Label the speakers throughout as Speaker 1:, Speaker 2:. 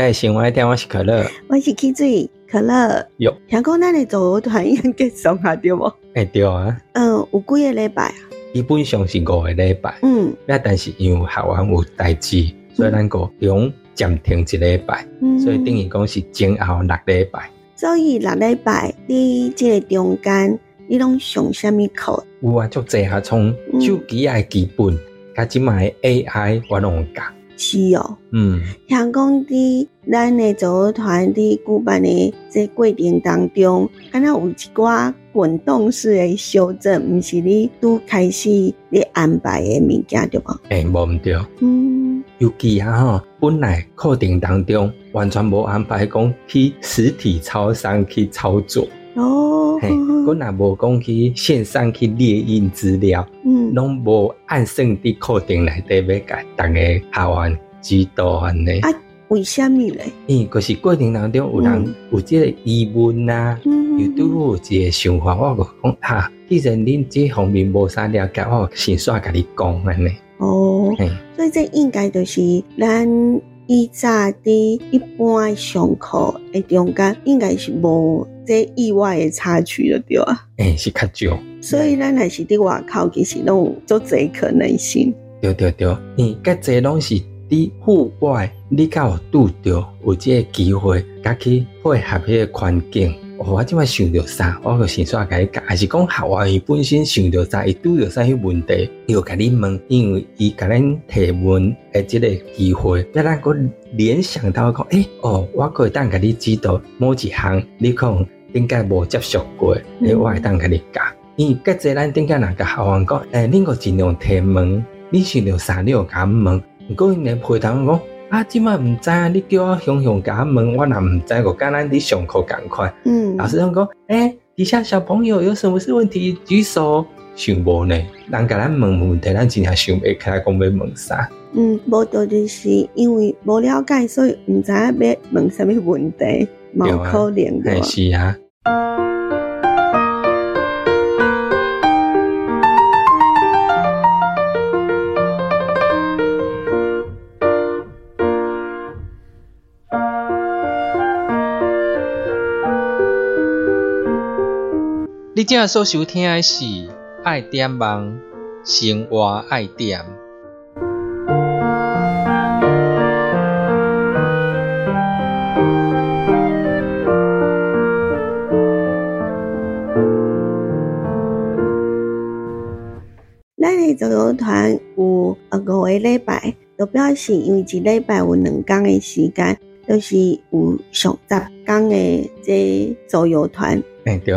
Speaker 1: 在生活爱点，我是可乐，
Speaker 2: 我是 K 水可乐。
Speaker 1: 有
Speaker 2: 听讲咱的走游团已经结束啊，对不？
Speaker 1: 哎对啊，
Speaker 2: 嗯，有几个礼拜啊？
Speaker 1: 基本上是五个礼拜。
Speaker 2: 嗯
Speaker 1: 那但是因为校湾有代志，所以咱个用暂停一礼拜，
Speaker 2: 嗯，
Speaker 1: 所以等于讲是前后六礼拜。
Speaker 2: 所以六礼拜你这个中间，你拢上什么课？
Speaker 1: 有啊，足济啊，从
Speaker 2: 嗯
Speaker 1: 手机的基本，甲即卖 AI 我拢有教。
Speaker 2: 是哦。
Speaker 1: 嗯，
Speaker 2: 听讲伫咱的组团伫举办的这过程当中，敢若有一寡滚动式的修正，毋是你拄开始你安排的物件对无？
Speaker 1: 诶、无毋对，
Speaker 2: 嗯。
Speaker 1: 尤其啊吼，本来课程当中完全无安排讲去实体超商去操作，
Speaker 2: 哦，
Speaker 1: 嘿，阮也无讲去线上去列印资料，
Speaker 2: 嗯
Speaker 1: 拢无按算伫课程内底要甲逐个校园指导安尼。
Speaker 2: 啊为什么咧？
Speaker 1: 因为就是过程当中有人
Speaker 2: 嗯
Speaker 1: 有即个疑问啊，
Speaker 2: 嗯
Speaker 1: 又拄好有一个想法，我就讲哈，既然恁这方面无啥了解，我先煞甲你讲安尼。
Speaker 2: 哦，所以这应该就是咱以早伫一般上课的中间，应该是无这意外的插曲了，对啊。
Speaker 1: 诶、是较少。
Speaker 2: 所以咱若是伫外口，其实拢有足侪可能性。
Speaker 1: 对对对，因为甲这拢是伫户外，你甲有拄着有这个机会，甲去配合迄个环境。哦，我即摆想到啥，我就先煞甲你讲，还是讲校外伊本身想到啥，伊拄着啥迄问题，伊就甲你问，因为伊甲咱提问的即个机会，让咱个联想到讲，诶、哦，我可以当甲你指导某一项，你可能顶解无接触过，诶、
Speaker 2: 嗯
Speaker 1: 我会当甲你教。因为甲这咱顶解若甲校员讲，诶、恁个尽量提问。你想着啥，你就甲我问。毋过因个陪同讲，啊，即摆毋知啊，你叫我雄雄甲我问，我若毋知，个敢咱伫上课共款。
Speaker 2: 嗯，
Speaker 1: 老师讲讲，诶、底下小朋友有什么是问题举手。想无呢，人甲咱问问题，咱真正想袂起来讲要问啥。
Speaker 2: 嗯，无多就是因为无了解，所以毋知影要问什么问题，冇可能的
Speaker 1: 嘿，。是啊。你正所收听的是《爱点梦生活爱点》。
Speaker 2: 咱的走游团有呃五个礼拜，就表示因为一礼拜有两天的时间，就是有上十天的这走游团。
Speaker 1: 诶、对，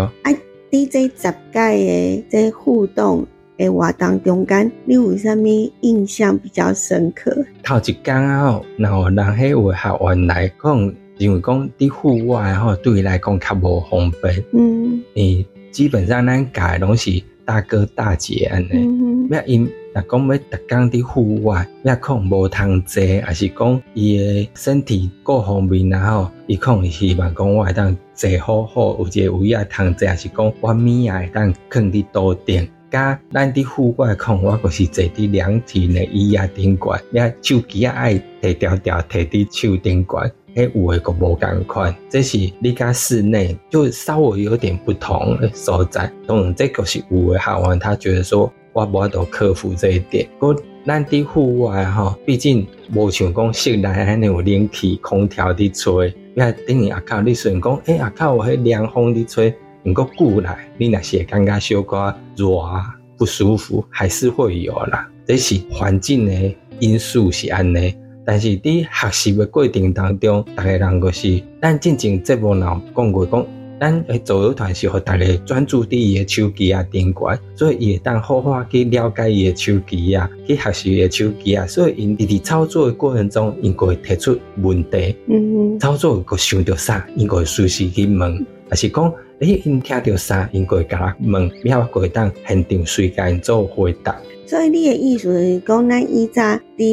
Speaker 2: 伫这十届的这互动的活动中间，你有啥物印象比较深刻？
Speaker 1: 头一天啊吼，然后人迄有学员来，讲因为讲伫户外吼，对伊来讲较无方便。
Speaker 2: 嗯
Speaker 1: 你基本上咱教的拢是大哥大姐安尼，
Speaker 2: 嗯
Speaker 1: 咩因若讲要逐工伫户外，要可能无通坐，还是讲伊的身体各方面然后，伊可能希望讲我会当坐好好，有一个位啊通坐，还是讲我物啊会当囥伫桌顶。甲咱伫户外看我就是坐伫凉亭的椅啊顶悬，要手机啊爱摕条条摕伫手顶悬。迄有诶个无共款，这是你甲室内就稍微有点不同的所在。当然，这个是有诶学员，他觉得说我无法度克服这一点。不过咱伫户外吼，毕竟无像讲室内安尼有冷气、空调伫吹，要等于下骹你虽然讲，诶、下骹有迄凉风伫吹，毋过久来，你若是会感觉小可热啊不舒服，还是会有啦。这是环境的因素是安尼。但是伫学习的过程当中，逐个人就是咱进前节目有讲过讲，咱诶走游团是互逐个专注伫伊诶手机啊顶悬，所以伊会当好好去了解伊诶手机啊，去学习伊诶手机啊，所以因伫伫操作诶过程中，因个会提出问题，
Speaker 2: 嗯
Speaker 1: 操作个想到啥，因个会随时去问，还是讲，诶，因听到啥，因会甲问，了过当现场随甲因做回答。
Speaker 2: 所以你的意思是讲，咱以前伫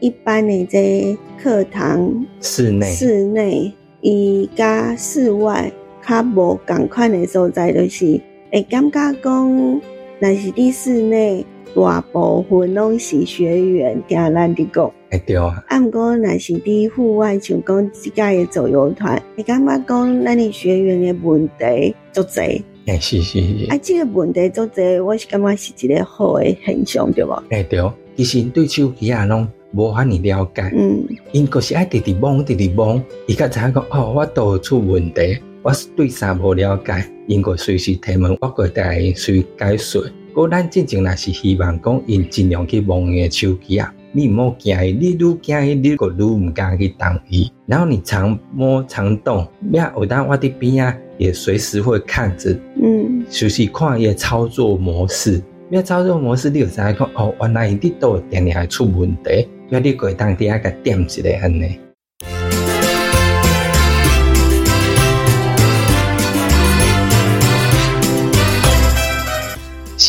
Speaker 2: 一般的这课堂
Speaker 1: 室内，
Speaker 2: 室内伊甲室外较无共款的所在，就是会感觉讲，若是伫室内。大部分拢是学员听咱伫讲，
Speaker 1: 会对啊。
Speaker 2: 啊，毋过若是伫户外，像讲即届的走游团，会感觉讲咱的学员的问题足侪？
Speaker 1: 诶，是是是。
Speaker 2: 啊，即个问题足侪，我是感觉是一个好的现象，对无？
Speaker 1: 诶，对。其实对手机啊，拢无遐尼了解。嗯。因个是爱直直摸，直直摸，伊较知影讲哦，我倒出问题，我是对啥无了解，应该随时提问，我个带伊随解说。果咱真正若是希望讲，因尽量去摸伊的手机啊，你毋好惊伊，你愈惊伊，你个愈毋敢去动伊。然后你常摸常动，呀，有当我伫边啊，也随时会看着，嗯，就是看伊的操作模式。咩操作模式，你有知影讲哦，原来伊伫倒定定会出问题，要你过当底下个点一下安尼。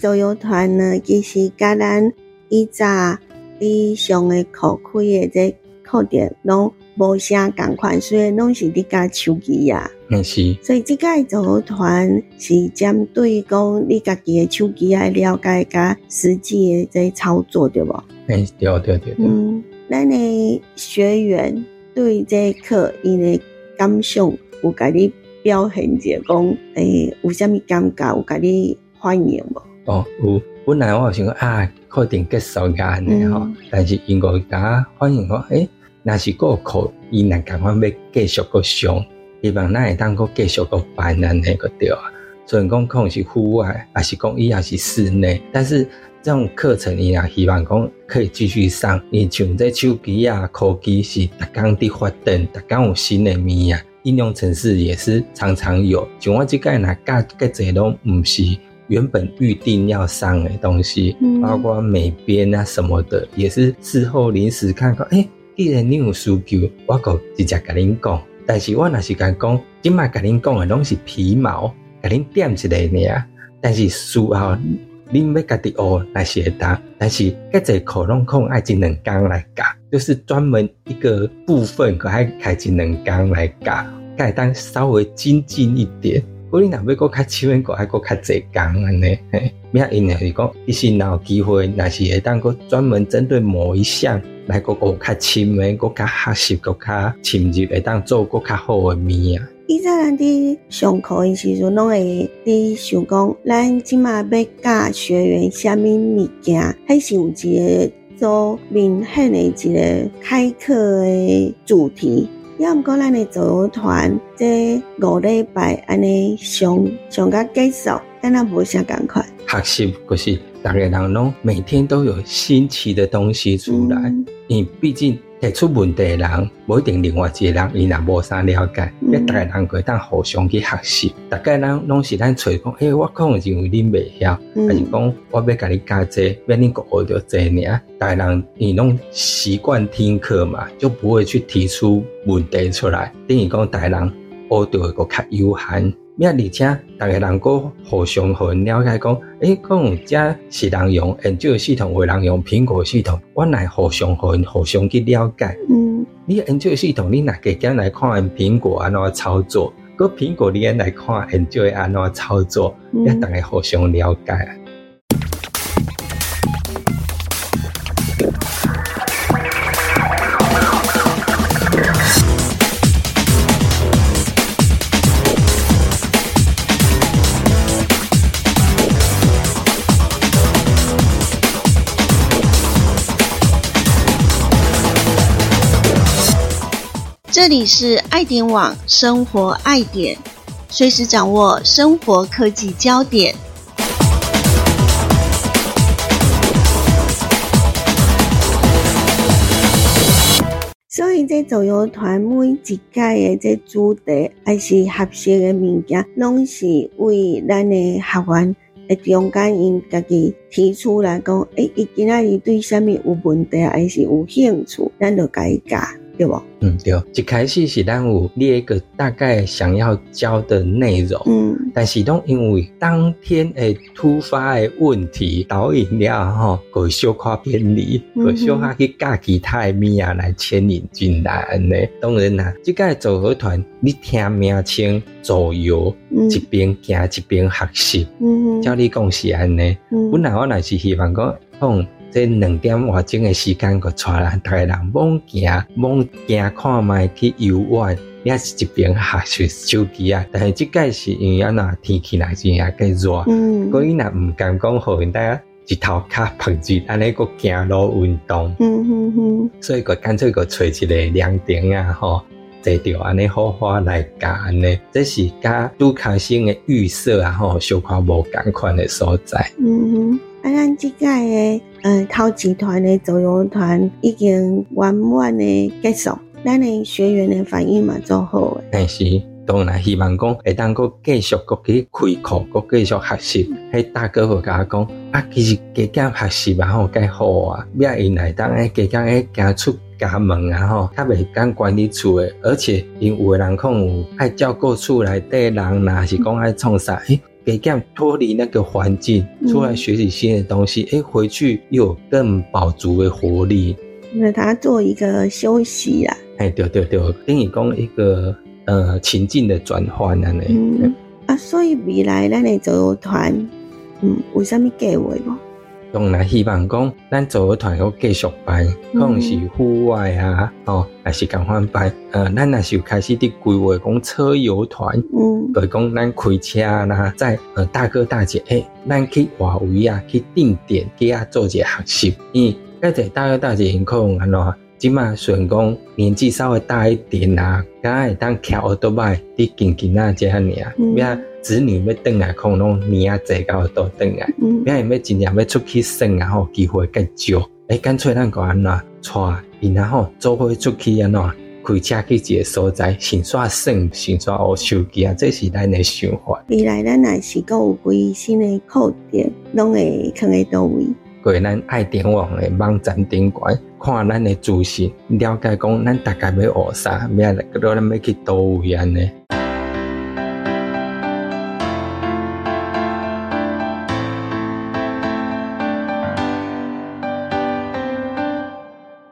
Speaker 2: 导游团呢，其实甲咱以前你上个课开的这课程拢无啥共款，所以拢是伫教手机啊。
Speaker 1: 嗯，是。
Speaker 2: 所以即个导游团是针对讲你家己的手机来了解甲实际的这操作，对无？
Speaker 1: 嗯，对对对。
Speaker 2: 嗯，咱的学员对这课因的感想有甲你表现者讲，诶，有啥物感觉？有甲你欢迎无？
Speaker 1: 哦，有本来我想讲啊，确定结束安尼吼，但是因个家反映讲，诶，若是个课伊若赶快要继续个上，希望咱会当个继续个办安尼个对啊。虽然讲可能是户外，还是讲伊也是室内，但是这种课程伊也希望讲可以继续上。你像这手机啊、科技是逐工伫发展，逐工有新的物啊，应用程式也是常常有。像我即个若教个侪拢毋是。原本预定要上的东西，包括美编啊什么的，也是事后临时看看，哎，既然你有需求，我就直接甲恁讲。但是我若是甲讲，今麦甲恁讲的拢是皮毛，甲恁点一下尔。但是事后恁要家己学来学单，但是搿节课拢可能爱一两工来教，就是专门一个部分，可爱开一两工来教，改当稍微精进一点。我你若要搁较深远，搁爱搁较济工安尼，嘿，咩因为是讲，其实若有机会，若是会当搁专门针对某一项来搁学较深诶，搁较学习，搁较深入，会当做搁较好诶物啊。
Speaker 2: 以前咱伫上课诶时阵，拢会伫想讲，咱即马要教学员虾米物件，还是有一个做明显诶一个开课诶主题。要唔过咱的组团这五礼拜安尼上上到结束，但那无啥感慨。
Speaker 1: 学习就是大家人拢每天都有新奇的东西出来，你毕竟。提出问题的人，不一定另外一个人，伊若无啥了解，要大家人可以当互相去学习。大家人拢是咱找讲，诶，我可能认为恁未晓，还是讲我要甲你教这，要恁个学着这呢？大家人你拢习惯听课嘛，就不会去提出问题出来。等于讲大家人学着会个较悠闲。咩？而且大家人个互相互了解，讲，诶，讲这是人用安卓系统，有人用苹果系统，我来互相互互相去了解。嗯，你安卓系统，你若加减来看苹果安怎操作，个苹果你来看安卓安怎操作，要大家互相了解。
Speaker 2: 这里是爱点网生活爱点，随时掌握生活科技焦点。所以，这导游团每一届的这主题还是合适的物件，拢是为咱的学员的中间因家己提出来讲，诶，伊今仔日对啥物有问题，还是有兴趣，咱就改教。对不？
Speaker 1: 嗯，对。一开始是咱有列一个大概想要教的内容，嗯，但是都因为当天诶突发的问题导引了吼，个小可偏离，个小可去教其他的物啊来牵引进来安尼。当然啦，即个组合团你听名称左右，一边行一边学习，嗯，教你讲是安尼。嗯本来我乃是希望讲，讲。这两点外钟的时间，个带人大家人猛行猛行看卖去游玩，也是一边学习手机啊。但是即届是因为那天气来真也计热，所以那唔敢讲好，大家一头卡拍住安尼个行路运动。嗯嗯嗯，所以个干脆个找一个凉亭啊，吼，坐着安尼好花来教安尼，这是甲拄开心的预设啊，吼，小可无共款的所在。嗯
Speaker 2: 哼。啊，咱即届诶，呃，头集团诶走游团已经圆满诶结束，咱诶学员诶反应嘛做好诶。
Speaker 1: 但是当然希望讲会当个继续个去开课，个继续学习。迄大哥会甲我讲，啊，其实加减学习嘛吼，介好啊，要因来当诶加减诶行出家门啊吼，较袂敢管理厝诶，而且因有诶人可能有爱照顾厝内底人，若是讲爱创啥，诶。给这样脱离那个环境，出来学习新的东西，哎，回去又有更饱足的活力。
Speaker 2: 那他做一个休息啦。
Speaker 1: 哎，对对对，跟你讲一个呃情境的转换啊，
Speaker 2: 嗯啊，所以未来咱的走游团，嗯，有啥物计划无？
Speaker 1: 当然希望讲，咱组个团要继续办，可能是户外啊，哦，还是共款办。呃，咱若是有开始伫规划讲车游团，嗯，就是讲咱开车啦，在呃大哥大姐，诶，咱去外围啊，去定点去啊做一个学习。因为个在大哥大姐可能安怎？即嘛虽然讲年纪稍微大一点啊，敢会当骑奥多麦伫近近啊这样尔，咩？子女要转来，可能拢年啊侪到都转来，嗯，要要尽量要出去耍，啊吼机会更少。诶，干脆咱个安怎带，然后做伙出去安怎开车去一个所在，先耍耍，先耍学手机啊，这是咱的想法。
Speaker 2: 未来咱若是讲有规新的课程，拢会放在倒位。
Speaker 1: 过咱爱点网的网站顶管，看咱的资讯，了解讲咱大概要学啥，咩个咱要去倒位安尼。